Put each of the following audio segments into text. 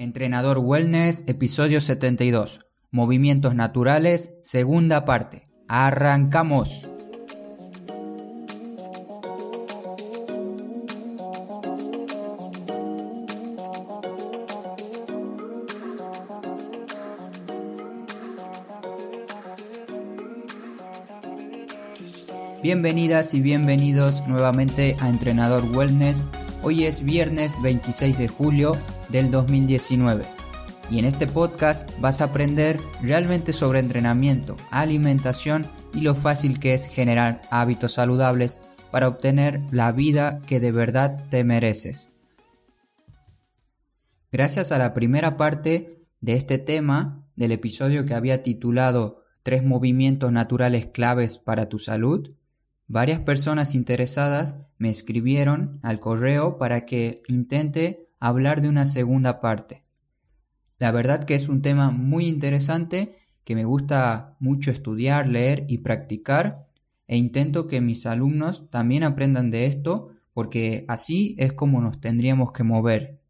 Entrenador Wellness, episodio 72. Movimientos naturales, segunda parte. Arrancamos. Bienvenidas y bienvenidos nuevamente a Entrenador Wellness. Hoy es viernes 26 de julio del 2019. Y en este podcast vas a aprender realmente sobre entrenamiento, alimentación y lo fácil que es generar hábitos saludables para obtener la vida que de verdad te mereces. Gracias a la primera parte de este tema del episodio que había titulado Tres movimientos naturales claves para tu salud, varias personas interesadas me escribieron al correo para que intente hablar de una segunda parte. La verdad que es un tema muy interesante que me gusta mucho estudiar, leer y practicar e intento que mis alumnos también aprendan de esto porque así es como nos tendríamos que mover.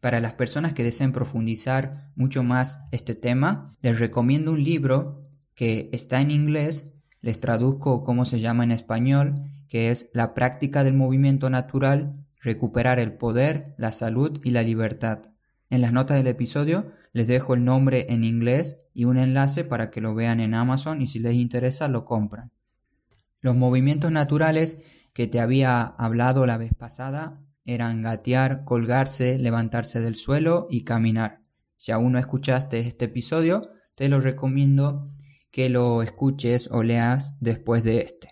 Para las personas que deseen profundizar mucho más este tema, les recomiendo un libro que está en inglés, les traduzco cómo se llama en español, que es La práctica del movimiento natural recuperar el poder, la salud y la libertad. En las notas del episodio les dejo el nombre en inglés y un enlace para que lo vean en Amazon y si les interesa lo compran. Los movimientos naturales que te había hablado la vez pasada eran gatear, colgarse, levantarse del suelo y caminar. Si aún no escuchaste este episodio, te lo recomiendo que lo escuches o leas después de este.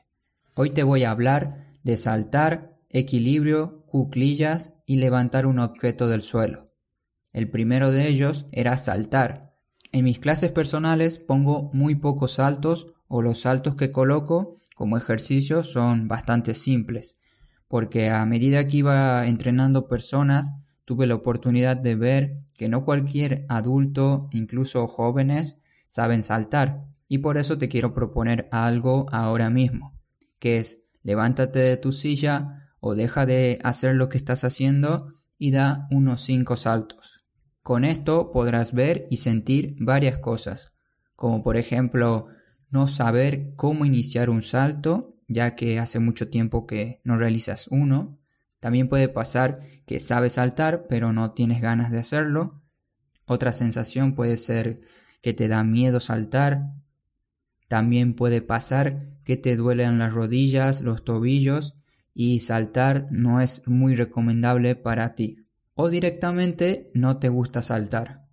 Hoy te voy a hablar de saltar, equilibrio, cuclillas y levantar un objeto del suelo. El primero de ellos era saltar. En mis clases personales pongo muy pocos saltos o los saltos que coloco como ejercicio son bastante simples, porque a medida que iba entrenando personas tuve la oportunidad de ver que no cualquier adulto, incluso jóvenes, saben saltar, y por eso te quiero proponer algo ahora mismo, que es levántate de tu silla, o deja de hacer lo que estás haciendo y da unos 5 saltos. Con esto podrás ver y sentir varias cosas, como por ejemplo no saber cómo iniciar un salto, ya que hace mucho tiempo que no realizas uno. También puede pasar que sabes saltar pero no tienes ganas de hacerlo. Otra sensación puede ser que te da miedo saltar. También puede pasar que te duelen las rodillas, los tobillos y saltar no es muy recomendable para ti. O directamente no te gusta saltar.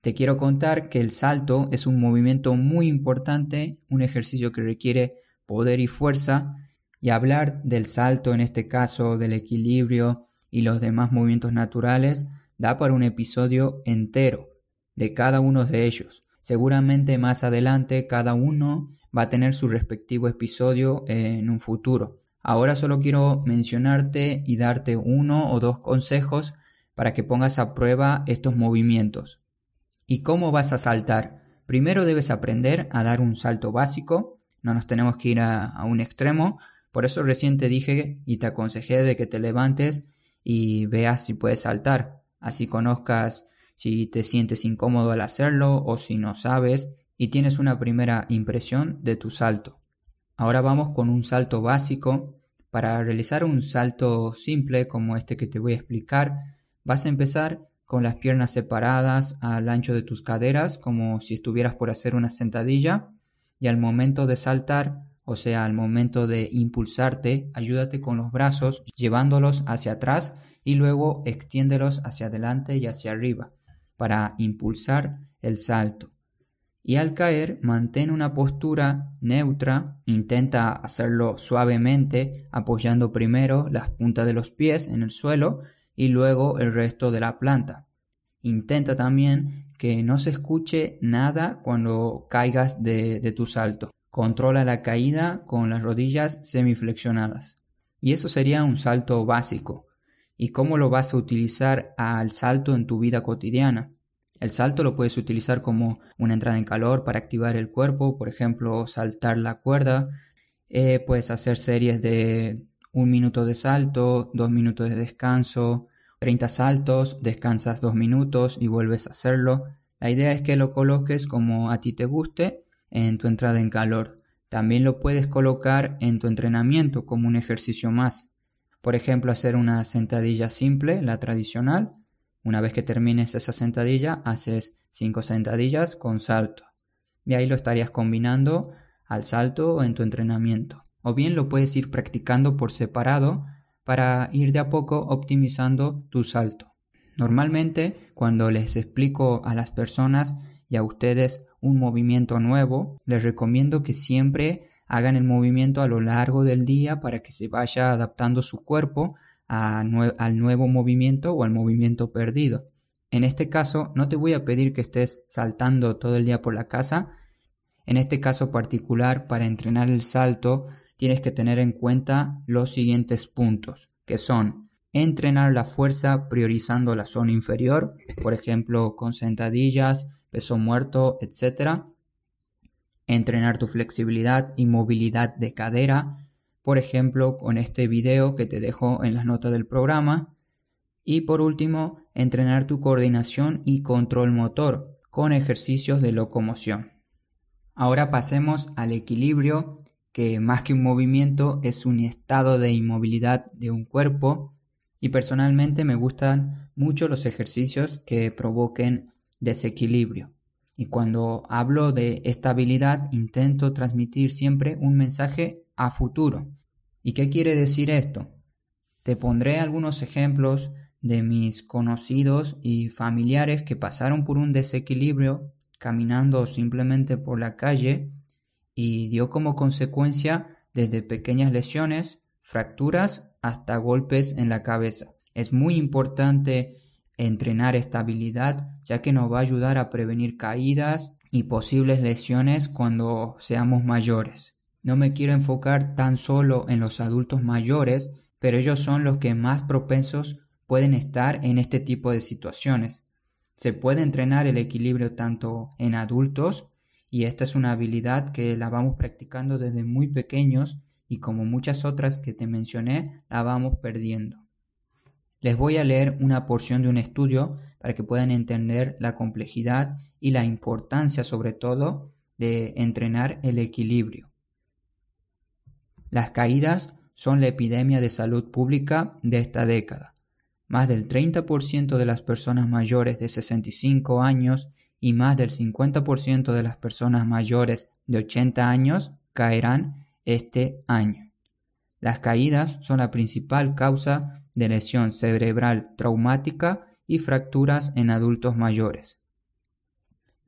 Te quiero contar que el salto es un movimiento muy importante, un ejercicio que requiere poder y fuerza, y hablar del salto, en este caso del equilibrio y los demás movimientos naturales, da para un episodio entero de cada uno de ellos. Seguramente más adelante cada uno va a tener su respectivo episodio en un futuro. Ahora solo quiero mencionarte y darte uno o dos consejos para que pongas a prueba estos movimientos. ¿Y cómo vas a saltar? Primero debes aprender a dar un salto básico, no nos tenemos que ir a, un extremo, por eso recién te dije y te aconsejé de que te levantes y veas si puedes saltar, así conozcas si te sientes incómodo al hacerlo o si no sabes y tienes una primera impresión de tu salto. Ahora vamos con un salto básico. Para realizar un salto simple como este que te voy a explicar, vas a empezar con las piernas separadas al ancho de tus caderas como si estuvieras por hacer una sentadilla y al momento de saltar, o sea, al momento de impulsarte, ayúdate con los brazos llevándolos hacia atrás y luego extiéndelos hacia adelante y hacia arriba para impulsar el salto y al caer mantén una postura neutra, intenta hacerlo suavemente apoyando primero las puntas de los pies en el suelo y luego el resto de la planta. Intenta también que no se escuche nada cuando caigas de, de tu salto. Controla la caída con las rodillas semiflexionadas. Y eso sería un salto básico. ¿Y cómo lo vas a utilizar al salto en tu vida cotidiana? El salto lo puedes utilizar como una entrada en calor para activar el cuerpo, por ejemplo, saltar la cuerda. Eh, puedes hacer series de un minuto de salto, dos minutos de descanso, 30 saltos, descansas 2 minutos y vuelves a hacerlo. La idea es que lo coloques como a ti te guste en tu entrada en calor. También lo puedes colocar en tu entrenamiento como un ejercicio más. Por ejemplo, hacer una sentadilla simple, la tradicional. Una vez que termines esa sentadilla, haces 5 sentadillas con salto. Y ahí lo estarías combinando al salto en tu entrenamiento. O bien lo puedes ir practicando por separado para ir de a poco optimizando tu salto. Normalmente, cuando les explico a las personas y a ustedes un movimiento nuevo, les recomiendo que siempre hagan el movimiento a lo largo del día para que se vaya adaptando su cuerpo al nuevo movimiento o al movimiento perdido. En este caso, no te voy a pedir que estés saltando todo el día por la casa. En este caso particular, para entrenar el salto, tienes que tener en cuenta los siguientes puntos, que son entrenar la fuerza priorizando la zona inferior, por ejemplo, con sentadillas, peso muerto, etc. Entrenar tu flexibilidad y movilidad de cadera, por ejemplo, con este video que te dejo en las notas del programa. Y por último, entrenar tu coordinación y control motor con ejercicios de locomoción. Ahora pasemos al equilibrio, que más que un movimiento es un estado de inmovilidad de un cuerpo y personalmente me gustan mucho los ejercicios que provoquen desequilibrio. Y cuando hablo de estabilidad intento transmitir siempre un mensaje a futuro. ¿Y qué quiere decir esto? Te pondré algunos ejemplos de mis conocidos y familiares que pasaron por un desequilibrio caminando simplemente por la calle y dio como consecuencia desde pequeñas lesiones, fracturas hasta golpes en la cabeza. Es muy importante entrenar estabilidad ya que nos va a ayudar a prevenir caídas y posibles lesiones cuando seamos mayores. No me quiero enfocar tan solo en los adultos mayores, pero ellos son los que más propensos pueden estar en este tipo de situaciones. Se puede entrenar el equilibrio tanto en adultos y esta es una habilidad que la vamos practicando desde muy pequeños y como muchas otras que te mencioné la vamos perdiendo. Les voy a leer una porción de un estudio para que puedan entender la complejidad y la importancia sobre todo de entrenar el equilibrio. Las caídas son la epidemia de salud pública de esta década. Más del 30% de las personas mayores de 65 años y más del 50% de las personas mayores de 80 años caerán este año. Las caídas son la principal causa de lesión cerebral traumática y fracturas en adultos mayores.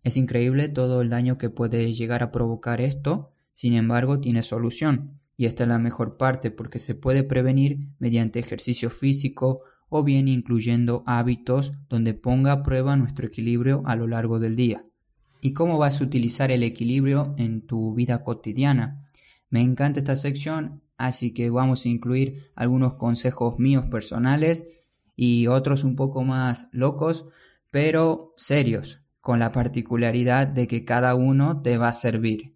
Es increíble todo el daño que puede llegar a provocar esto, sin embargo tiene solución, y esta es la mejor parte porque se puede prevenir mediante ejercicio físico o bien incluyendo hábitos donde ponga a prueba nuestro equilibrio a lo largo del día. ¿Y cómo vas a utilizar el equilibrio en tu vida cotidiana? Me encanta esta sección así que vamos a incluir algunos consejos míos personales y otros un poco más locos, pero serios, con la particularidad de que cada uno te va a servir.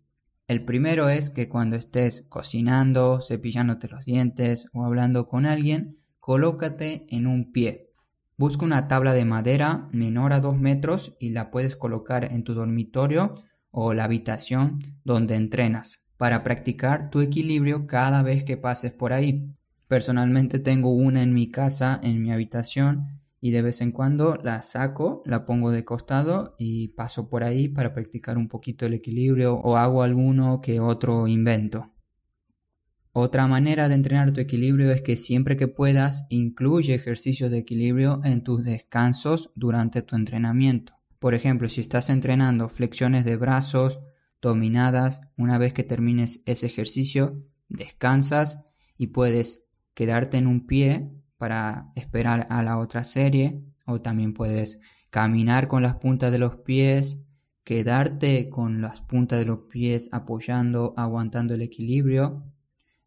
El primero es que cuando estés cocinando, cepillándote los dientes o hablando con alguien, colócate en un pie. Busca una tabla de madera menor a 2 metros y la puedes colocar en tu dormitorio o la habitación donde entrenas para practicar tu equilibrio cada vez que pases por ahí. Personalmente tengo una en mi casa, en mi habitación, y de vez en cuando la saco, la pongo de costado y paso por ahí para practicar un poquito el equilibrio o hago alguno que otro invento. Otra manera de entrenar tu equilibrio es que siempre que puedas incluye ejercicios de equilibrio en tus descansos durante tu entrenamiento. Por ejemplo, si estás entrenando flexiones de brazos, dominadas. Una vez que termines ese ejercicio, descansas y puedes quedarte en un pie para esperar a la otra serie o también puedes caminar con las puntas de los pies, quedarte con las puntas de los pies apoyando, aguantando el equilibrio,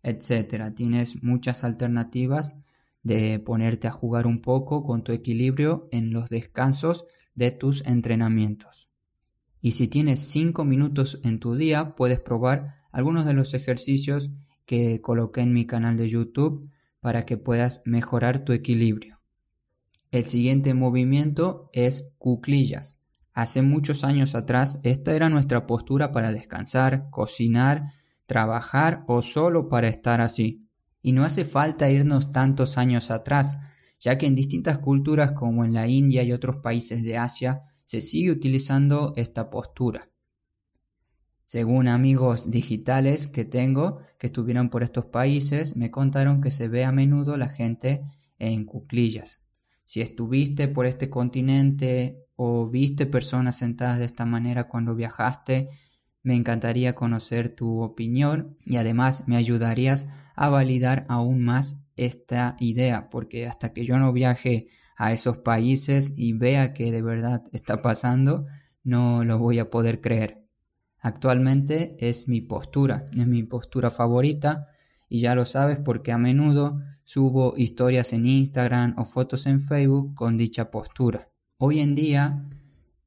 etcétera. Tienes muchas alternativas de ponerte a jugar un poco con tu equilibrio en los descansos de tus entrenamientos. Y si tienes 5 minutos en tu día, puedes probar algunos de los ejercicios que coloqué en mi canal de YouTube para que puedas mejorar tu equilibrio. El siguiente movimiento es cuclillas. Hace muchos años atrás esta era nuestra postura para descansar, cocinar, trabajar o solo para estar así. Y no hace falta irnos tantos años atrás, ya que en distintas culturas como en la India y otros países de Asia se sigue utilizando esta postura. Según amigos digitales que tengo que estuvieron por estos países, me contaron que se ve a menudo la gente en cuclillas. Si estuviste por este continente o viste personas sentadas de esta manera cuando viajaste, me encantaría conocer tu opinión y además me ayudarías a validar aún más esta idea, porque hasta que yo no viaje a esos países y vea que de verdad está pasando, no lo voy a poder creer. Actualmente es mi postura, es mi postura favorita y ya lo sabes porque a menudo subo historias en Instagram o fotos en Facebook con dicha postura. Hoy en día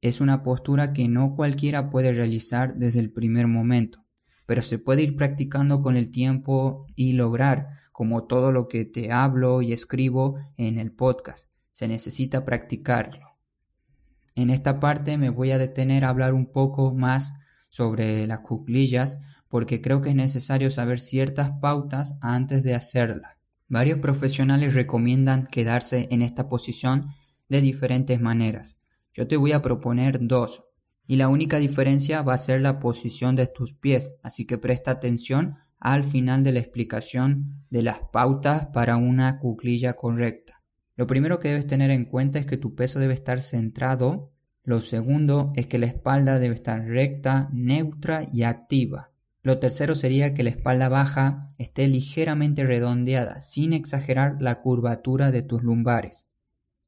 es una postura que no cualquiera puede realizar desde el primer momento, pero se puede ir practicando con el tiempo y lograr, como todo lo que te hablo y escribo en el podcast. Se necesita practicarlo. En esta parte me voy a detener a hablar un poco más sobre las cuclillas porque creo que es necesario saber ciertas pautas antes de hacerla. Varios profesionales recomiendan quedarse en esta posición de diferentes maneras. Yo te voy a proponer dos, y la única diferencia va a ser la posición de tus pies, así que presta atención al final de la explicación de las pautas para una cuclilla correcta. Lo primero que debes tener en cuenta es que tu peso debe estar centrado lo segundo es que la espalda debe estar recta, neutra y activa. Lo tercero sería que la espalda baja esté ligeramente redondeada, sin exagerar la curvatura de tus lumbares.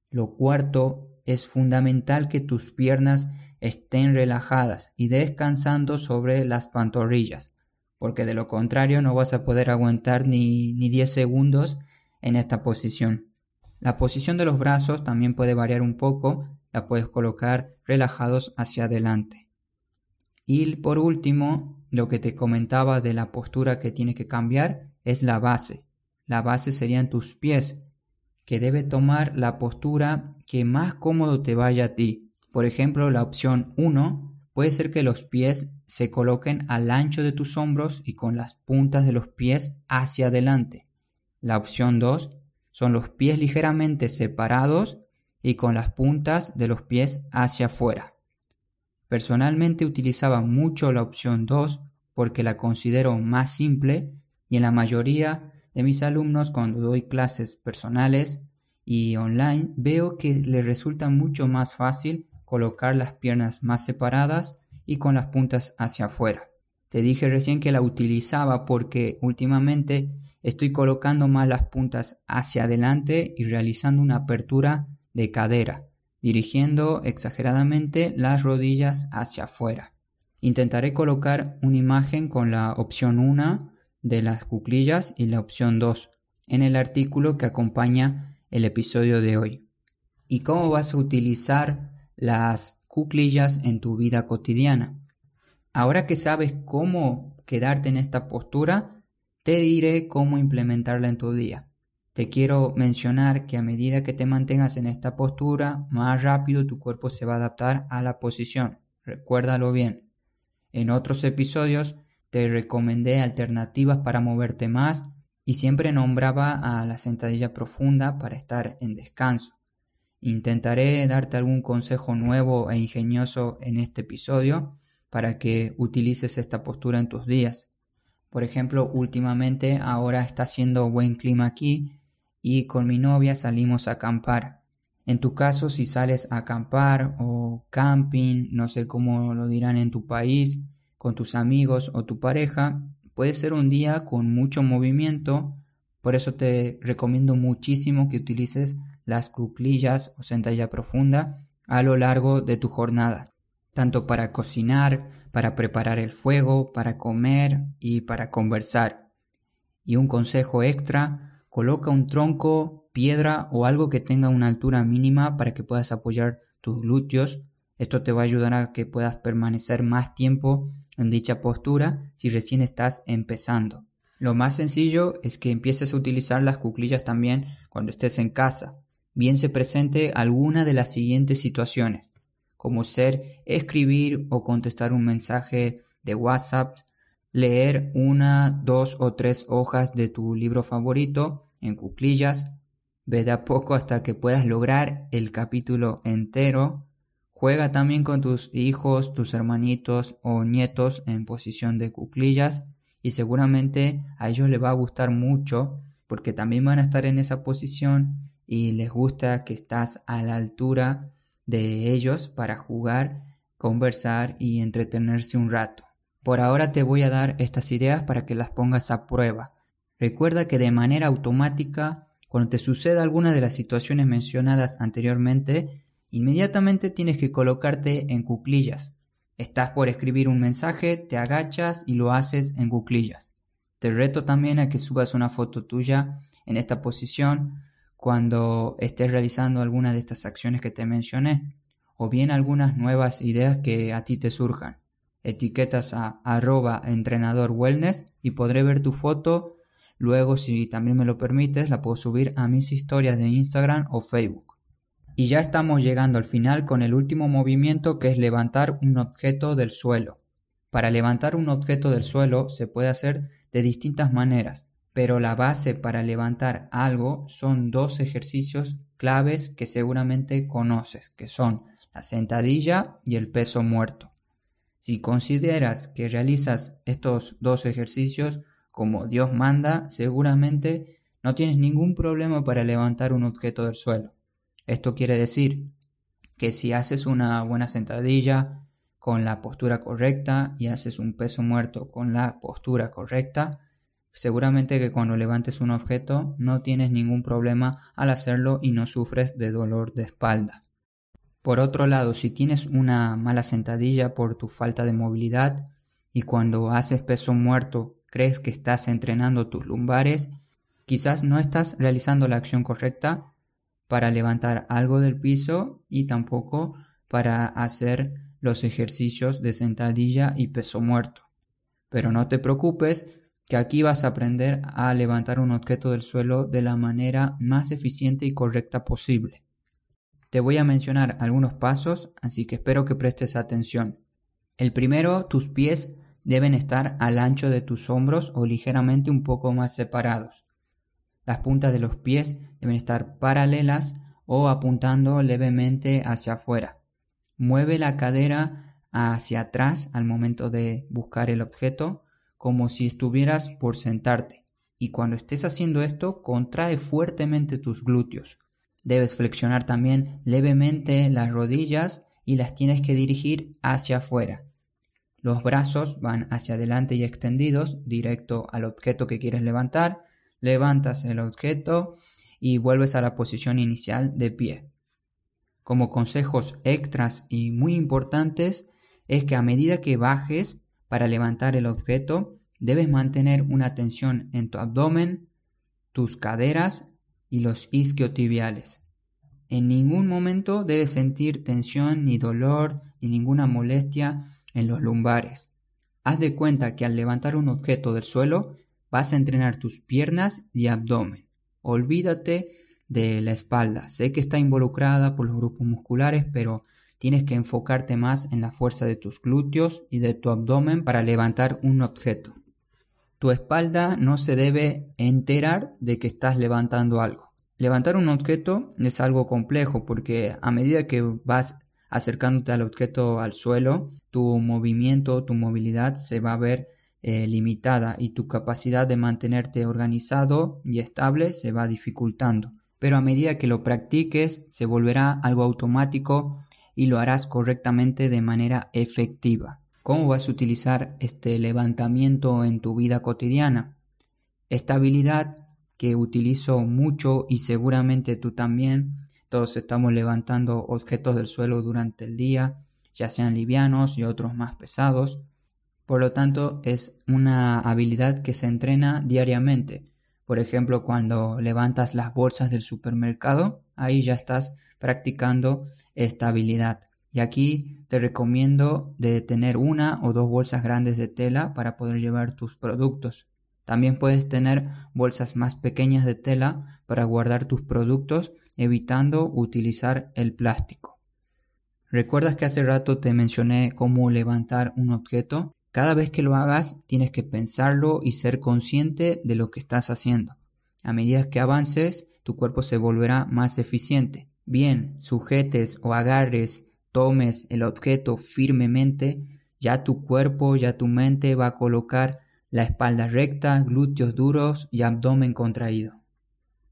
Lo cuarto es fundamental que tus piernas estén relajadas y descansando sobre las pantorrillas, porque de lo contrario no vas a poder aguantar ni, ni 10 segundos en esta posición. La posición de los brazos también puede variar un poco, la puedes colocar relajados hacia adelante. Y por último, lo que te comentaba de la postura que tiene que cambiar es la base. La base serían tus pies, que debe tomar la postura que más cómodo te vaya a ti. Por ejemplo, la opción 1 puede ser que los pies se coloquen al ancho de tus hombros y con las puntas de los pies hacia adelante. La opción 2 son los pies ligeramente separados y con las puntas de los pies hacia afuera. Personalmente utilizaba mucho la opción 2 porque la considero más simple y en la mayoría de mis alumnos cuando doy clases personales y online veo que les resulta mucho más fácil colocar las piernas más separadas y con las puntas hacia afuera. Te dije recién que la utilizaba porque últimamente estoy colocando más las puntas hacia adelante y realizando una apertura de cadera, dirigiendo exageradamente las rodillas hacia afuera. Intentaré colocar una imagen con la opción 1 de las cuclillas y la opción 2 en el artículo que acompaña el episodio de hoy. ¿Y cómo vas a utilizar las cuclillas en tu vida cotidiana? Ahora que sabes cómo quedarte en esta postura, te diré cómo implementarla en tu día. Te quiero mencionar que a medida que te mantengas en esta postura, más rápido tu cuerpo se va a adaptar a la posición. Recuérdalo bien. En otros episodios te recomendé alternativas para moverte más y siempre nombraba a la sentadilla profunda para estar en descanso. Intentaré darte algún consejo nuevo e ingenioso en este episodio para que utilices esta postura en tus días. Por ejemplo, últimamente ahora está haciendo buen clima aquí y con mi novia salimos a acampar. En tu caso, si sales a acampar o camping, no sé cómo lo dirán en tu país, con tus amigos o tu pareja, puede ser un día con mucho movimiento, por eso te recomiendo muchísimo que utilices las cuclillas o sentalla profunda a lo largo de tu jornada, tanto para cocinar, para preparar el fuego, para comer y para conversar. Y un consejo extra, Coloca un tronco, piedra o algo que tenga una altura mínima para que puedas apoyar tus glúteos. Esto te va a ayudar a que puedas permanecer más tiempo en dicha postura si recién estás empezando. Lo más sencillo es que empieces a utilizar las cuclillas también cuando estés en casa. bien se presente alguna de las siguientes situaciones, como ser escribir o contestar un mensaje de WhatsApp, leer una, dos o tres hojas de tu libro favorito en cuclillas, ve de a poco hasta que puedas lograr el capítulo entero, juega también con tus hijos, tus hermanitos o nietos en posición de cuclillas y seguramente a ellos les va a gustar mucho porque también van a estar en esa posición y les gusta que estás a la altura de ellos para jugar, conversar y entretenerse un rato. Por ahora te voy a dar estas ideas para que las pongas a prueba. Recuerda que de manera automática, cuando te suceda alguna de las situaciones mencionadas anteriormente, inmediatamente tienes que colocarte en cuclillas. Estás por escribir un mensaje, te agachas y lo haces en cuclillas. Te reto también a que subas una foto tuya en esta posición cuando estés realizando alguna de estas acciones que te mencioné o bien algunas nuevas ideas que a ti te surjan. Etiquetas a arroba entrenador y podré ver tu foto. Luego, si también me lo permites, la puedo subir a mis historias de Instagram o Facebook. Y ya estamos llegando al final con el último movimiento que es levantar un objeto del suelo. Para levantar un objeto del suelo se puede hacer de distintas maneras pero la base para levantar algo son dos ejercicios claves que seguramente conoces, que son la sentadilla y el peso muerto. Si consideras que realizas estos dos ejercicios como Dios manda, seguramente no tienes ningún problema para levantar un objeto del suelo. Esto quiere decir que si haces una buena sentadilla con la postura correcta y haces un peso muerto con la postura correcta, Seguramente que cuando levantes un objeto no tienes ningún problema al hacerlo y no sufres de dolor de espalda. Por otro lado, si tienes una mala sentadilla por tu falta de movilidad y cuando haces peso muerto crees que estás entrenando tus lumbares, quizás no estás realizando la acción correcta para levantar algo del piso y tampoco para hacer los ejercicios de sentadilla y peso muerto. Pero no te preocupes que aquí vas a aprender a levantar un objeto del suelo de la manera más eficiente y correcta posible. Te voy a mencionar algunos pasos, así que espero que prestes atención. El primero, tus pies deben estar al ancho de tus hombros o ligeramente un poco más separados. Las puntas de los pies deben estar paralelas o apuntando levemente hacia afuera. Mueve la cadera hacia atrás al momento de buscar el objeto como si estuvieras por sentarte. Y cuando estés haciendo esto, contrae fuertemente tus glúteos. Debes flexionar también levemente las rodillas y las tienes que dirigir hacia afuera. Los brazos van hacia adelante y extendidos, directo al objeto que quieres levantar. Levantas el objeto y vuelves a la posición inicial de pie. Como consejos extras y muy importantes es que a medida que bajes para levantar el objeto, debes mantener una tensión en tu abdomen, tus caderas y los isquiotibiales. En ningún momento debes sentir tensión ni dolor ni ninguna molestia en los lumbares. Haz de cuenta que al levantar un objeto del suelo vas a entrenar tus piernas y abdomen. Olvídate de la espalda. Sé que está involucrada por los grupos musculares, pero Tienes que enfocarte más en la fuerza de tus glúteos y de tu abdomen para levantar un objeto. Tu espalda no se debe enterar de que estás levantando algo. Levantar un objeto es algo complejo porque a medida que vas acercándote al objeto al suelo, tu movimiento, tu movilidad se va a ver eh, limitada y tu capacidad de mantenerte organizado y estable se va dificultando. Pero a medida que lo practiques, se volverá algo automático y lo harás correctamente de manera efectiva. ¿Cómo vas a utilizar este levantamiento en tu vida cotidiana? Esta habilidad que utilizo mucho y seguramente tú también, todos estamos levantando objetos del suelo durante el día, ya sean livianos y otros más pesados. Por lo tanto, es una habilidad que se entrena diariamente. Por ejemplo, cuando levantas las bolsas del supermercado, ahí ya estás practicando estabilidad. Y aquí te recomiendo de tener una o dos bolsas grandes de tela para poder llevar tus productos. También puedes tener bolsas más pequeñas de tela para guardar tus productos evitando utilizar el plástico. ¿Recuerdas que hace rato te mencioné cómo levantar un objeto? Cada vez que lo hagas tienes que pensarlo y ser consciente de lo que estás haciendo. A medida que avances, tu cuerpo se volverá más eficiente. Bien, sujetes o agarres, tomes el objeto firmemente, ya tu cuerpo, ya tu mente va a colocar la espalda recta, glúteos duros y abdomen contraído.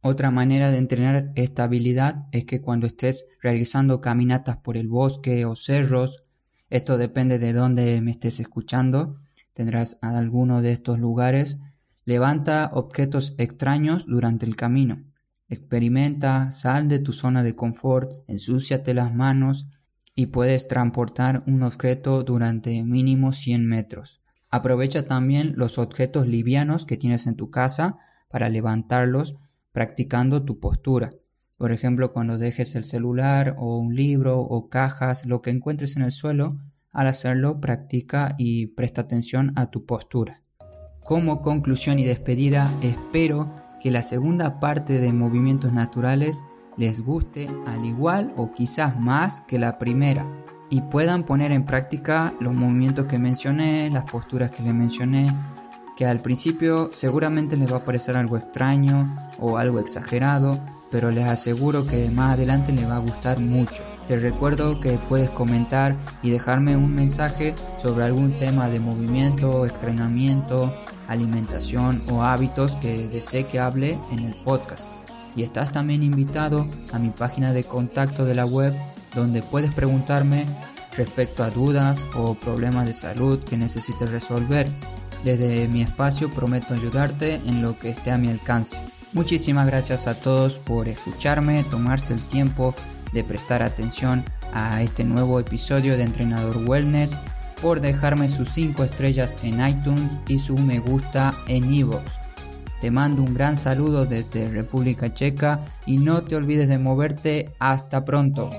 Otra manera de entrenar esta habilidad es que cuando estés realizando caminatas por el bosque o cerros, esto depende de dónde me estés escuchando, tendrás a alguno de estos lugares, levanta objetos extraños durante el camino. Experimenta, sal de tu zona de confort, ensúciate las manos y puedes transportar un objeto durante mínimo 100 metros. Aprovecha también los objetos livianos que tienes en tu casa para levantarlos practicando tu postura. Por ejemplo, cuando dejes el celular o un libro o cajas, lo que encuentres en el suelo, al hacerlo practica y presta atención a tu postura. Como conclusión y despedida, espero que la segunda parte de movimientos naturales les guste al igual o quizás más que la primera y puedan poner en práctica los movimientos que mencioné, las posturas que les mencioné, que al principio seguramente les va a parecer algo extraño o algo exagerado, pero les aseguro que más adelante les va a gustar mucho. Te recuerdo que puedes comentar y dejarme un mensaje sobre algún tema de movimiento, entrenamiento, alimentación o hábitos que desee que hable en el podcast. Y estás también invitado a mi página de contacto de la web donde puedes preguntarme respecto a dudas o problemas de salud que necesites resolver. Desde mi espacio prometo ayudarte en lo que esté a mi alcance. Muchísimas gracias a todos por escucharme, tomarse el tiempo de prestar atención a este nuevo episodio de Entrenador Wellness, por dejarme sus 5 estrellas en iTunes y su me gusta en iVoox. Te mando un gran saludo desde República Checa y no te olvides de moverte. Hasta pronto.